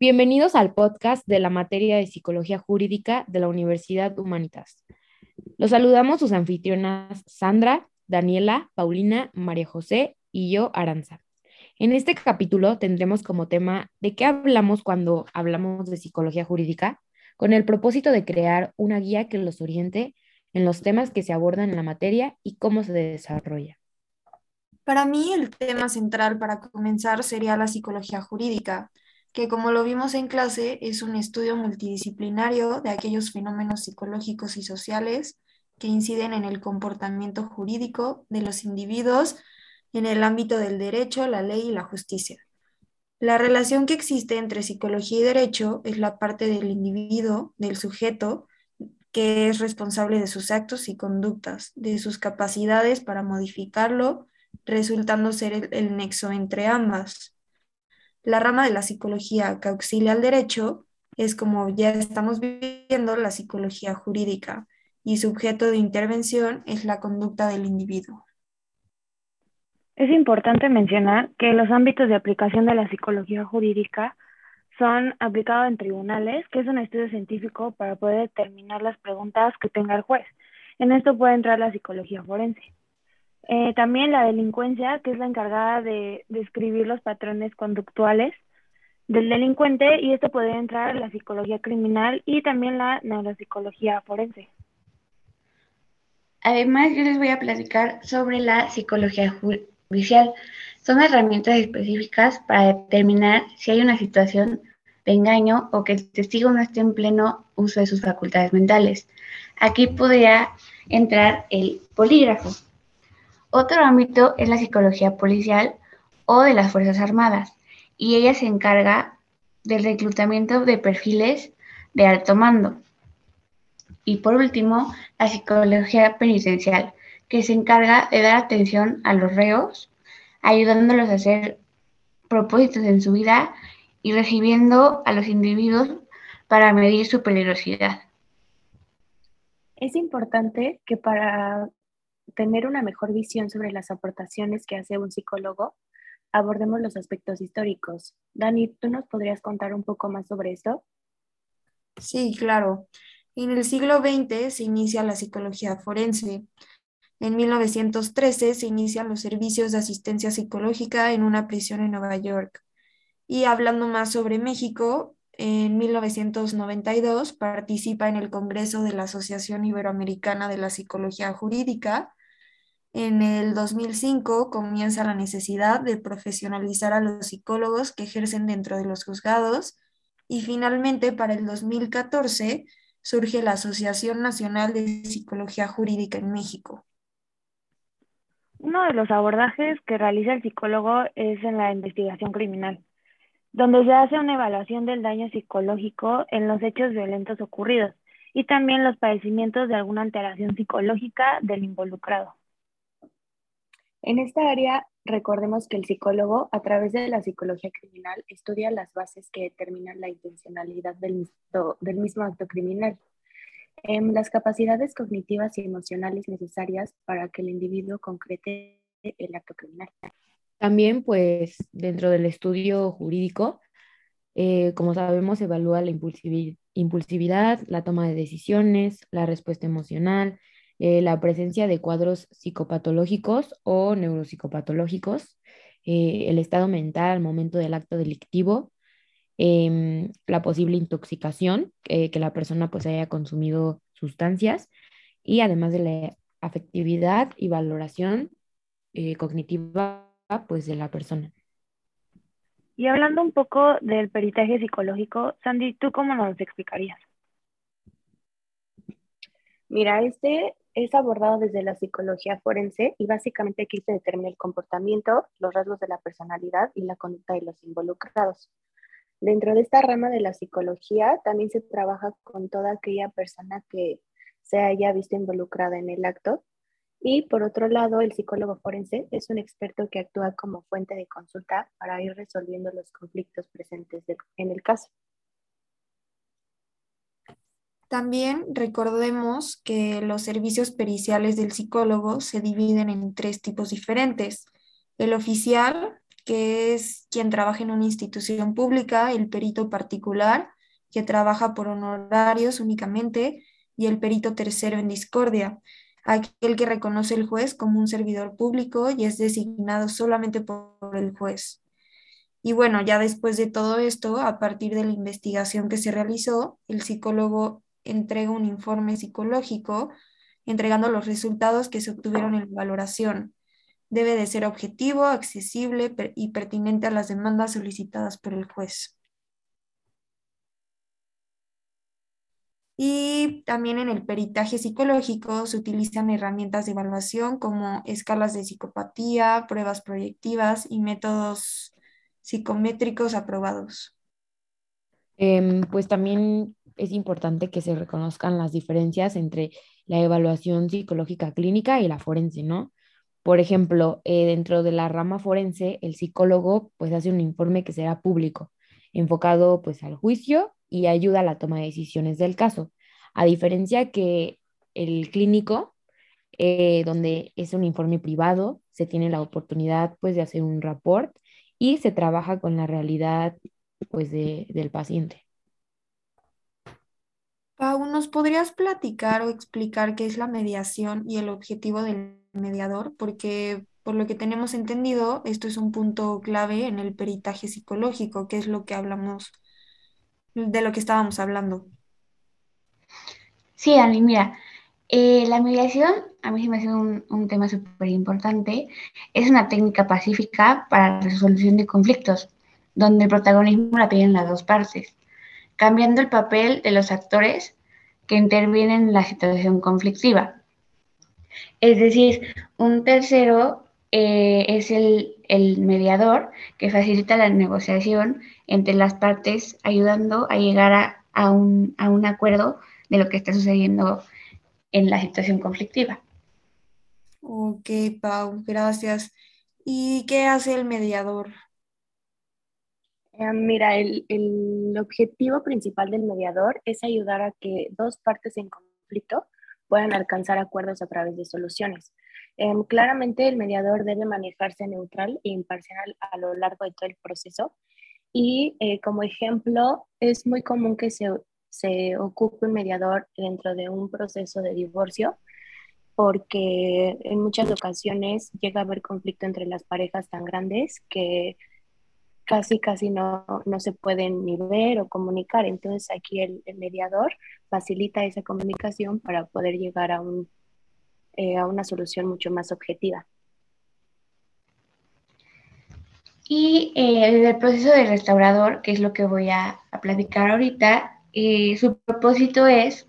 Bienvenidos al podcast de la materia de Psicología Jurídica de la Universidad Humanitas. Los saludamos sus anfitrionas Sandra, Daniela, Paulina, María José y yo, Aranza. En este capítulo tendremos como tema de qué hablamos cuando hablamos de psicología jurídica, con el propósito de crear una guía que los oriente en los temas que se abordan en la materia y cómo se desarrolla. Para mí el tema central para comenzar sería la psicología jurídica, que como lo vimos en clase es un estudio multidisciplinario de aquellos fenómenos psicológicos y sociales que inciden en el comportamiento jurídico de los individuos en el ámbito del derecho, la ley y la justicia. La relación que existe entre psicología y derecho es la parte del individuo, del sujeto, que es responsable de sus actos y conductas, de sus capacidades para modificarlo, resultando ser el, nexo entre ambas. La rama de la psicología que auxilia al derecho es, como ya estamos viendo, la psicología jurídica, y su objeto de intervención es la conducta del individuo. Es importante mencionar que los ámbitos de aplicación de la psicología jurídica son aplicados en tribunales, que es un estudio científico para poder determinar las preguntas que tenga el juez. En esto puede entrar la psicología forense. Eh, también la delincuencia, que es la encargada de describir los patrones conductuales del delincuente, y esto puede entrar la psicología criminal y también la neuropsicología forense. Además, yo les voy a platicar sobre la psicología judicial. Son herramientas específicas para determinar si hay una situación engaño o que el testigo no esté en pleno uso de sus facultades mentales. Aquí podría entrar el polígrafo. Otro ámbito es la psicología policial o de las Fuerzas Armadas, y ella se encarga del reclutamiento de perfiles de alto mando. Y por último, la psicología penitencial, que se encarga de dar atención a los reos, ayudándolos a hacer propósitos en su vida y recibiendo a los individuos para medir su peligrosidad. Es importante que para tener una mejor visión sobre las aportaciones que hace un psicólogo, abordemos los aspectos históricos. Dani, ¿tú nos podrías contar un poco más sobre esto? Sí, claro. En el siglo XX se inicia la psicología forense. En 1913 se inician los servicios de asistencia psicológica en una prisión en Nueva York. Y hablando más sobre México, en 1992 participa en el Congreso de la Asociación Iberoamericana de la Psicología Jurídica. En el 2005 comienza la necesidad de profesionalizar a los psicólogos que ejercen dentro de los juzgados. Y finalmente, para el 2014, surge la Asociación Nacional de Psicología Jurídica en México. Uno de los abordajes que realiza el psicólogo es en la investigación criminal, donde se hace una evaluación del daño psicológico en los hechos violentos ocurridos y también los padecimientos de alguna alteración psicológica del involucrado. En esta área, recordemos que el psicólogo, a través de la psicología criminal, estudia las bases que determinan la intencionalidad del, del mismo acto criminal Em, las capacidades cognitivas y emocionales necesarias para que el individuo concrete el acto criminal. También, pues, dentro del estudio jurídico, eh, como sabemos, evalúa la impulsividad, la toma de decisiones, la respuesta emocional, eh, la presencia de cuadros psicopatológicos o neuropsicopatológicos, eh, el estado mental al momento del acto delictivo, Em, la posible intoxicación, que la persona pues haya consumido sustancias y además de la afectividad y valoración cognitiva pues de la persona. Y hablando un poco del peritaje psicológico, Sandy, ¿tú cómo nos explicarías? Mira, este es abordado desde la psicología forense y básicamente aquí se determina el comportamiento, los rasgos de la personalidad y la conducta de los involucrados. Dentro de esta rama de la psicología también se trabaja con toda aquella persona que se haya visto involucrada en el acto. Y por otro lado, el psicólogo forense es un experto que actúa como fuente de consulta para ir resolviendo los conflictos presentes en el caso. También recordemos que los servicios periciales del psicólogo se dividen en tres tipos diferentes. El oficial, que es quien trabaja en una institución pública, el perito particular, que trabaja por honorarios únicamente, y el perito tercero en discordia, aquel que reconoce el juez como un servidor público y es designado solamente por el juez. Y bueno, ya después de todo esto, a partir de la investigación que se realizó, el psicólogo entrega un informe psicológico entregando los resultados que se obtuvieron en valoración. Debe de ser objetivo, accesible y pertinente a las demandas solicitadas por el juez. Y también en el peritaje psicológico se utilizan herramientas de evaluación como escalas de psicopatía, pruebas proyectivas y métodos psicométricos aprobados. Em, pues también es importante que se reconozcan las diferencias entre la evaluación psicológica clínica y la forense, ¿no? Por ejemplo, eh, dentro de la rama forense, el psicólogo pues hace un informe que será público, enfocado pues al juicio y ayuda a la toma de decisiones del caso, a diferencia que el clínico, eh, donde es un informe privado, se tiene la oportunidad pues de hacer un report y se trabaja con la realidad pues del paciente. Pau, ¿nos podrías platicar o explicar qué es la mediación y el objetivo del mediador? Porque por lo que tenemos entendido, esto es un punto clave en el peritaje psicológico, que es lo que hablamos, de lo que estábamos hablando. Sí, Ani, mira, eh, la mediación a mí me hace un, un tema súper importante. Es una técnica pacífica para la resolución de conflictos, donde el protagonismo la tienen las dos partes cambiando el papel de los actores que intervienen en la situación conflictiva. Es decir, un tercero eh, es el, mediador que facilita la negociación entre las partes, ayudando a llegar a, un, a un acuerdo de lo que está sucediendo en la situación conflictiva. Ok, Pau, gracias. ¿Y qué hace el mediador? Eh, mira, el, objetivo principal del mediador es ayudar a que dos partes en conflicto puedan alcanzar acuerdos a través de soluciones. Em, claramente el mediador debe manejarse neutral e imparcial a lo largo de todo el proceso y eh, como ejemplo es muy común que se, se ocupe un mediador dentro de un proceso de divorcio porque en muchas ocasiones llega a haber conflicto entre las parejas tan grandes que casi, casi no, no se pueden ni ver o comunicar. Entonces aquí el, mediador facilita esa comunicación para poder llegar a, un, eh, a una solución mucho más objetiva. Y eh, el proceso de restaurador, que es lo que voy a, platicar ahorita, eh, su propósito es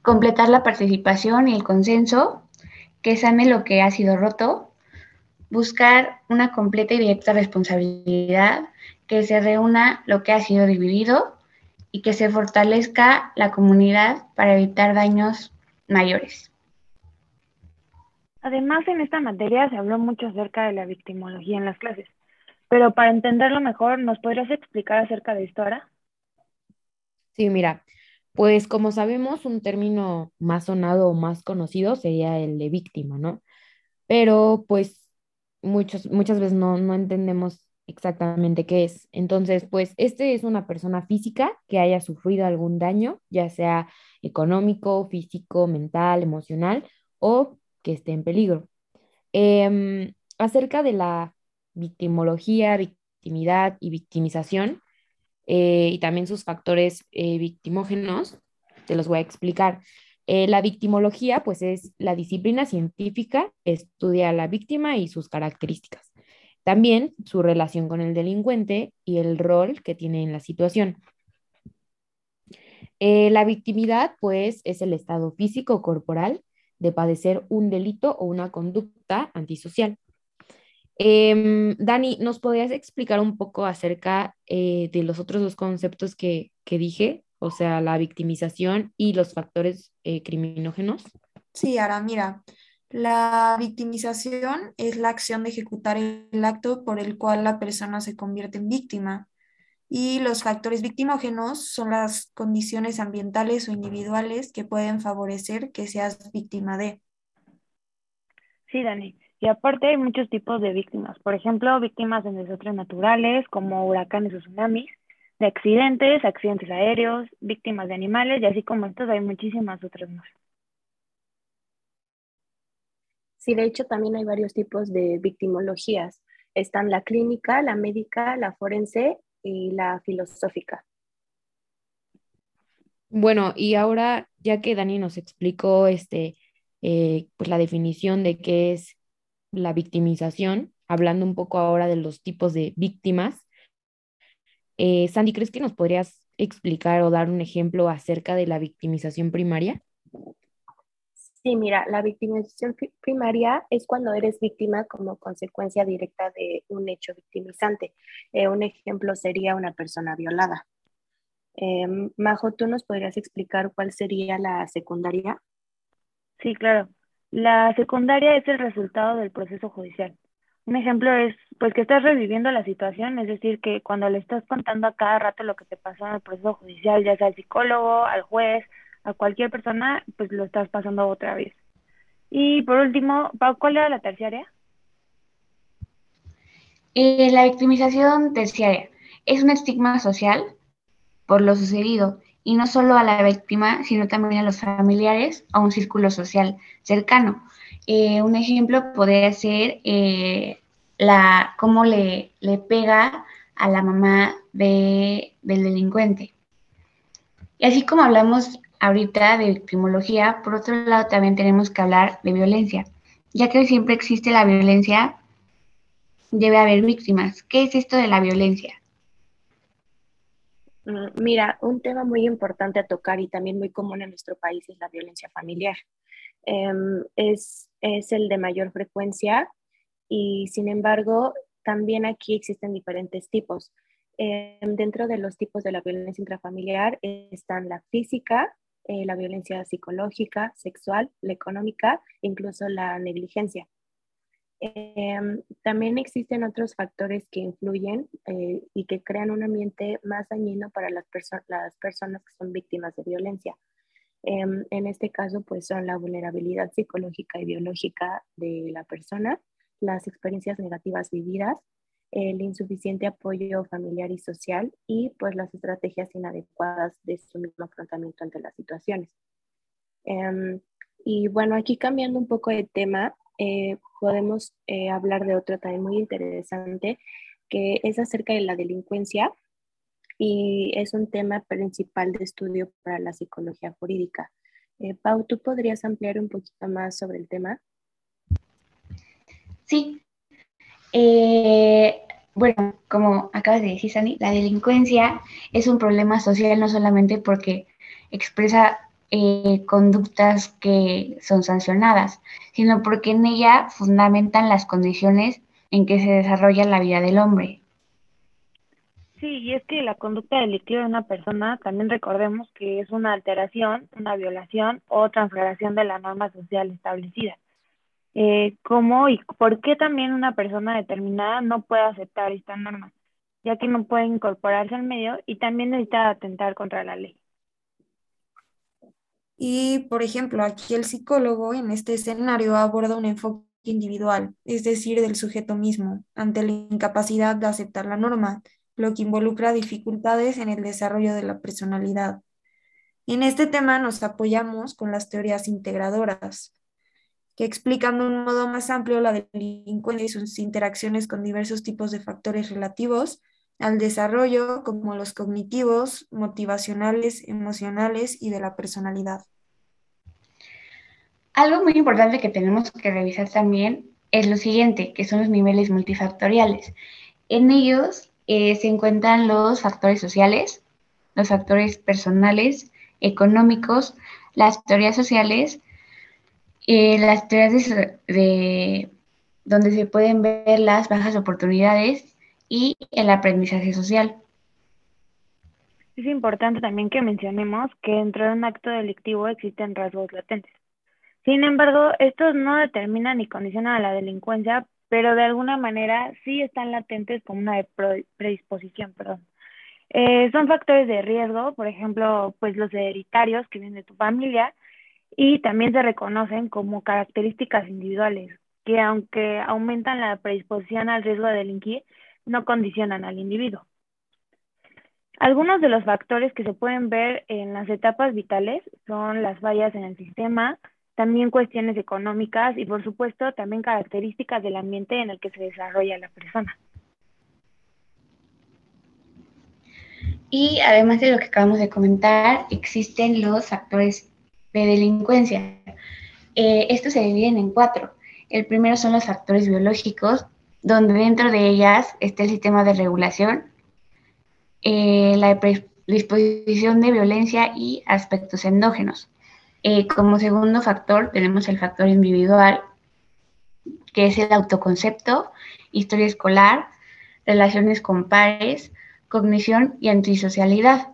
completar la participación y el consenso, que sane lo que ha sido roto buscar una completa y directa responsabilidad, que se reúna lo que ha sido dividido y que se fortalezca la comunidad para evitar daños mayores. Además, en esta materia se habló mucho acerca de la victimología en las clases, pero para entenderlo mejor, ¿nos podrías explicar acerca de esto ahora? Sí, mira, pues como sabemos, un término más sonado o más conocido sería el de víctima, ¿no? Pero pues muchos, muchas veces no, no entendemos exactamente qué es. Entonces, pues este es una persona física que haya sufrido algún daño, ya sea económico, físico, mental, emocional o que esté en peligro. Em, acerca de la victimología, victimidad y victimización eh, y también sus factores eh, victimógenos, te los voy a explicar. Eh, la victimología, pues es la disciplina científica que estudia a la víctima y sus características. También su relación con el delincuente y el rol que tiene en la situación. Eh, la victimidad, pues, es el estado físico corporal de padecer un delito o una conducta antisocial. Em, Dani, ¿nos podrías explicar un poco acerca eh, de los otros dos conceptos que, que dije? o sea, la victimización y los factores eh, criminógenos? Sí, ahora mira, la victimización es la acción de ejecutar el acto por el cual la persona se convierte en víctima. Y los factores victimógenos son las condiciones ambientales o individuales que pueden favorecer que seas víctima de. Sí, Dani. Y aparte hay muchos tipos de víctimas. Por ejemplo, víctimas de desastres naturales como huracanes o tsunamis, de accidentes, accidentes aéreos, víctimas de animales y así como estos hay muchísimas otras más. Sí, de hecho también hay varios tipos de victimologías. Están la clínica, la médica, la forense y la filosófica. Bueno, y ahora ya que Dani nos explicó este, eh, pues la definición de qué es la victimización, hablando un poco ahora de los tipos de víctimas, eh, Sandy, ¿crees que nos podrías explicar o dar un ejemplo acerca de la victimización primaria? Sí, mira, la victimización primaria es cuando eres víctima como consecuencia directa de un hecho victimizante. Eh, un ejemplo sería una persona violada. Em, Majo, ¿tú nos podrías explicar cuál sería la secundaria? Sí, claro. La secundaria es el resultado del proceso judicial. Un ejemplo es, pues, que estás reviviendo la situación, es decir, que cuando le estás contando a cada rato lo que te pasó en el proceso judicial, ya sea al psicólogo, al juez, a cualquier persona, pues lo estás pasando otra vez. Y por último, ¿cuál era la terciaria? Eh, la victimización terciaria es un estigma social por lo sucedido y no solo a la víctima, sino también a los familiares, a un círculo social cercano. Eh, un ejemplo podría ser eh, la, cómo le, le, pega a la mamá de, del delincuente. Y así como hablamos ahorita de victimología, por otro lado también tenemos que hablar de violencia, ya que siempre existe la violencia, debe haber víctimas. ¿Qué es esto de la violencia? Mm, mira, un tema muy importante a tocar y también muy común en nuestro país es la violencia familiar. Em, es, es el de mayor frecuencia y sin embargo también aquí existen diferentes tipos. Em, dentro de los tipos de la violencia intrafamiliar están la física, eh, la violencia psicológica, sexual, la económica, incluso la negligencia. Em, también existen otros factores que influyen eh, y que crean un ambiente más dañino para las, las personas que son víctimas de violencia. Em, en este caso, pues son la vulnerabilidad psicológica y biológica de la persona, las experiencias negativas vividas, el insuficiente apoyo familiar y social y pues las estrategias inadecuadas de su mismo afrontamiento ante las situaciones. Em, y bueno, aquí cambiando un poco de tema, eh, podemos eh, hablar de otro también muy interesante, que es acerca de la delincuencia y es un tema principal de estudio para la psicología jurídica. Eh, Pau, ¿tú podrías ampliar un poquito más sobre el tema? Sí, eh, bueno, como acabas de decir, Sani, la delincuencia es un problema social no solamente porque expresa eh, conductas que son sancionadas, sino porque en ella fundamentan las condiciones en que se desarrolla la vida del hombre. Sí, y es que la conducta delictiva de una persona también recordemos que es una alteración, una violación o transgresión de la norma social establecida eh, cómo y por qué también una persona determinada no puede aceptar esta norma, ya que no puede incorporarse al medio y también necesita atentar contra la ley. Y, por ejemplo, aquí el psicólogo en este escenario aborda un enfoque individual, es decir, del sujeto mismo, ante la incapacidad de aceptar la norma, lo que involucra dificultades en el desarrollo de la personalidad. En este tema nos apoyamos con las teorías integradoras, que explican de un modo más amplio la delincuencia y sus interacciones con diversos tipos de factores relativos al desarrollo, como los cognitivos, motivacionales, emocionales y de la personalidad. Algo muy importante que tenemos que revisar también es lo siguiente, que son los niveles multifactoriales. En ellos eh, se encuentran los factores sociales, los factores personales, económicos, las teorías sociales, eh, las teorías de, donde se pueden ver las bajas oportunidades y el aprendizaje social. Es importante también que mencionemos que dentro de un acto delictivo existen rasgos latentes. Sin embargo, estos no determinan ni condicionan a la delincuencia, pero de alguna manera sí están latentes como una predisposición, perdón. Eh, son factores de riesgo, por ejemplo, pues los hereditarios que vienen de tu familia y también se reconocen como características individuales que aunque aumentan la predisposición al riesgo de delinquir, no condicionan al individuo. Algunos de los factores que se pueden ver en las etapas vitales son las fallas en el sistema, también cuestiones económicas y por supuesto también características del ambiente en el que se desarrolla la persona. Y además de lo que acabamos de comentar, existen los factores de delincuencia. Eh, estos se dividen en cuatro. El primero son los factores biológicos, donde dentro de ellas está el sistema de regulación, eh, la predisposición de violencia y aspectos endógenos. Eh, como segundo factor tenemos el factor individual, que es el autoconcepto, historia escolar, relaciones con pares, cognición y antisocialidad.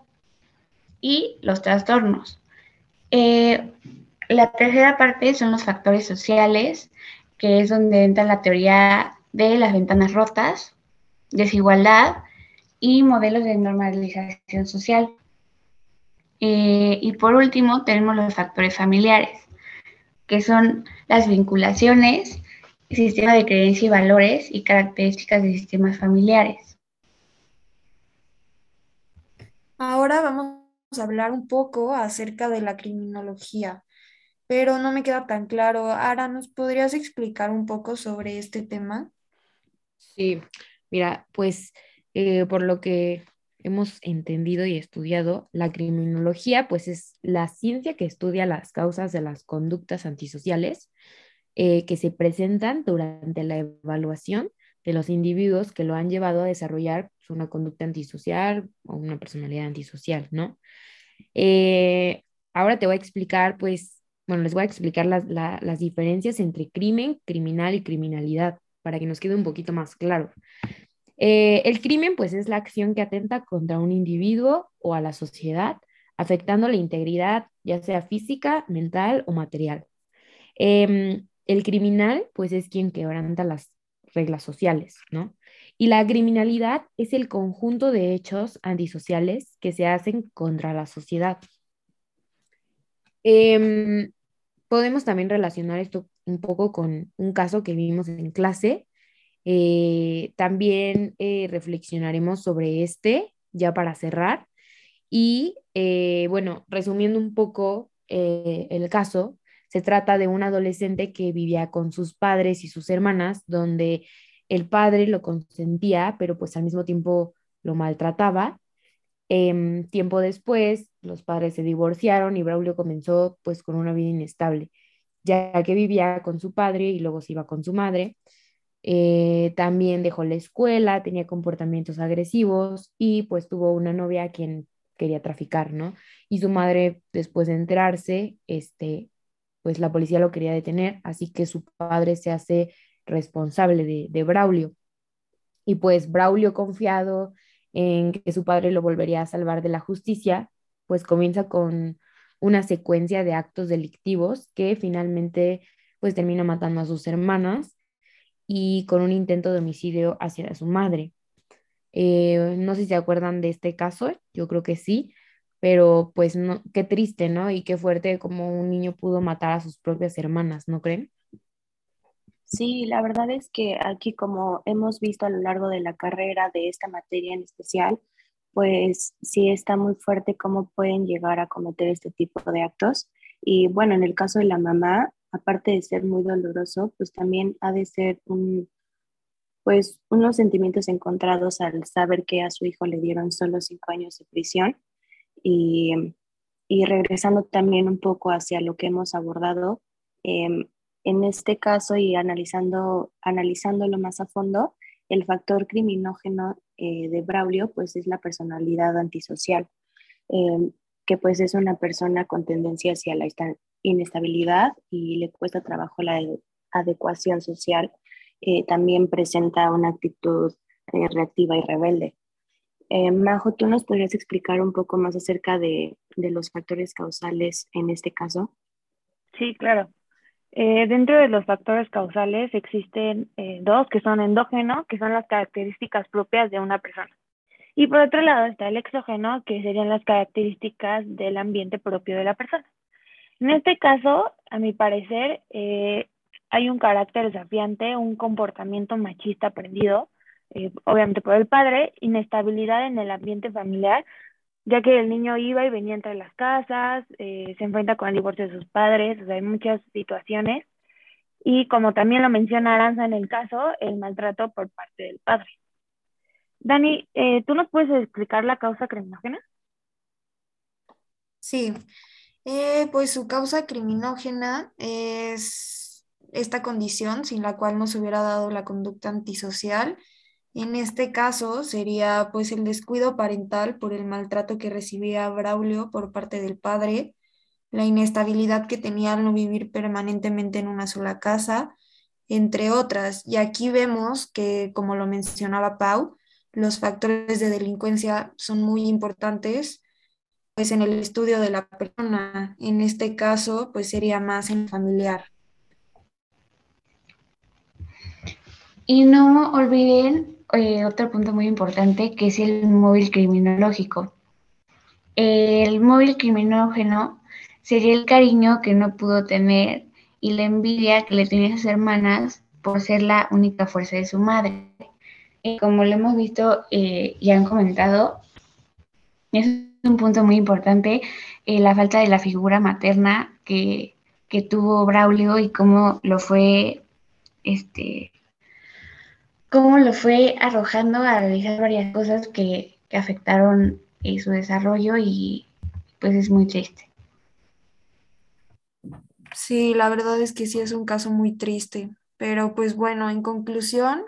Y los trastornos. Eh, la tercera parte son los factores sociales, que es donde entra la teoría de las ventanas rotas, desigualdad y modelos de normalización social. Eh, y por último, tenemos los factores familiares, que son las vinculaciones, sistema de creencia y valores y características de sistemas familiares. Ahora vamos a hablar un poco acerca de la criminología, pero no me queda tan claro. Ara, ¿nos podrías explicar un poco sobre este tema? Sí, mira, pues eh, por lo que hemos entendido y estudiado, la criminología pues es la ciencia que estudia las causas de las conductas antisociales eh, que se presentan durante la evaluación de los individuos que lo han llevado a desarrollar pues, una conducta antisocial o una personalidad antisocial, ¿no? Eh, ahora te voy a explicar, pues, bueno, les voy a explicar las, las diferencias entre crimen, criminal y criminalidad para que nos quede un poquito más claro. Eh, el crimen, pues, es la acción que atenta contra un individuo o a la sociedad, afectando la integridad, ya sea física, mental o material. Em, el criminal, pues, es quien quebranta las reglas sociales, ¿no? Y la criminalidad es el conjunto de hechos antisociales que se hacen contra la sociedad. Em, podemos también relacionar esto un poco con un caso que vimos en clase, eh, también eh, reflexionaremos sobre este ya para cerrar. Y eh, bueno, resumiendo un poco el caso, se trata de un adolescente que vivía con sus padres y sus hermanas, donde el padre lo consentía, pero pues al mismo tiempo lo maltrataba. Em, tiempo después, los padres se divorciaron y Braulio comenzó pues con una vida inestable, ya que vivía con su padre y luego se iba con su madre. Eh, también dejó la escuela, tenía comportamientos agresivos y pues tuvo una novia a quien quería traficar, ¿no? Y su madre, después de enterarse, este, pues la policía lo quería detener, así que su padre se hace responsable de, de Braulio. Y pues Braulio, confiado en que su padre lo volvería a salvar de la justicia, pues comienza con una secuencia de actos delictivos que finalmente pues termina matando a sus hermanas y con un intento de homicidio hacia su madre. Eh, no sé si se acuerdan de este caso, yo creo que sí, pero pues no, qué triste, ¿no? Y qué fuerte como un niño pudo matar a sus propias hermanas, ¿no creen? Sí, la verdad es que aquí como hemos visto a lo largo de la carrera de esta materia en especial, pues sí está muy fuerte cómo pueden llegar a cometer este tipo de actos. Y bueno, en el caso de la mamá, aparte de ser muy doloroso, pues también ha de ser un, pues unos sentimientos encontrados al saber que a su hijo le dieron solo cinco años de prisión y, y regresando también un poco hacia lo que hemos abordado, em, en este caso y analizando, analizándolo más a fondo, el factor criminógeno eh, de Braulio pues es la personalidad antisocial, em, que pues es una persona con tendencia hacia la inestabilidad y le cuesta trabajo la adecuación social, eh, también presenta una actitud eh, reactiva y rebelde. Eh, Majo, ¿tú nos podrías explicar un poco más acerca de, de los factores causales en este caso? Sí, claro. dentro de los factores causales existen dos que son endógenos, que son las características propias de una persona. Y por otro lado está el exógeno, que serían las características del ambiente propio de la persona. En este caso, a mi parecer, eh, hay un carácter desafiante, un comportamiento machista aprendido, eh, obviamente por el padre, inestabilidad en el ambiente familiar, ya que el niño iba y venía entre las casas, eh, se enfrenta con el divorcio de sus padres, o sea, hay muchas situaciones. Y como también lo menciona Aranza en el caso, el maltrato por parte del padre. Dani, eh, ¿tú nos puedes explicar la causa criminógena? Sí, eh, pues su causa criminógena es esta condición sin la cual no se hubiera dado la conducta antisocial en este caso sería pues el descuido parental por el maltrato que recibía Braulio por parte del padre, la inestabilidad que tenía al no vivir permanentemente en una sola casa, entre otras. Y aquí vemos que, como lo mencionaba Pau, los factores de delincuencia son muy importantes pues en el estudio de la persona. En este caso, pues sería más en familiar. Y no olviden eh, otro punto muy importante que es el móvil criminológico. El móvil criminógeno sería el cariño que no pudo tener y la envidia que le tenía a sus hermanas por ser la única fuerza de su madre. Y como lo hemos visto eh, y han comentado, es un punto muy importante eh, la falta de la figura materna que, que tuvo Braulio y cómo lo fue este, cómo lo fue arrojando a realizar varias cosas que, afectaron eh, su desarrollo y pues es muy triste. Sí, la verdad es que sí es un caso muy triste, pero pues bueno, en conclusión,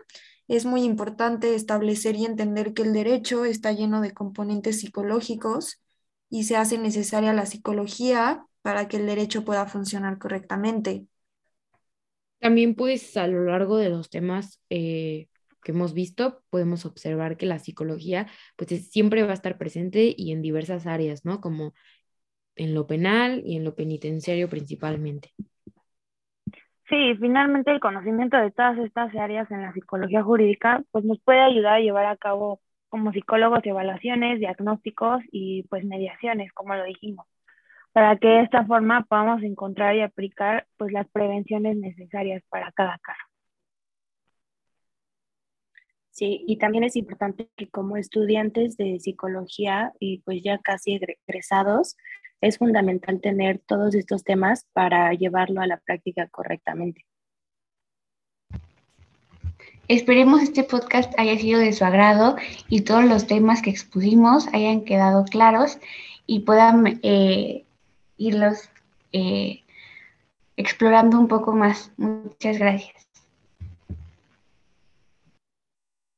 es muy importante establecer y entender que el derecho está lleno de componentes psicológicos y se hace necesaria la psicología para que el derecho pueda funcionar correctamente. También pues a lo largo de los temas eh, que hemos visto, podemos observar que la psicología pues siempre va a estar presente y en diversas áreas, ¿no? Como en lo penal y en lo penitenciario principalmente. Sí, finalmente el conocimiento de todas estas áreas en la psicología jurídica pues nos puede ayudar a llevar a cabo como psicólogos evaluaciones, diagnósticos y pues mediaciones, como lo dijimos, para que de esta forma podamos encontrar y aplicar pues las prevenciones necesarias para cada caso. Sí, y también es importante que como estudiantes de psicología y pues ya casi egresados, es fundamental tener todos estos temas para llevarlo a la práctica correctamente. Esperemos este podcast haya sido de su agrado y todos los temas que expusimos hayan quedado claros y puedan eh, irlos eh, explorando un poco más. Muchas gracias.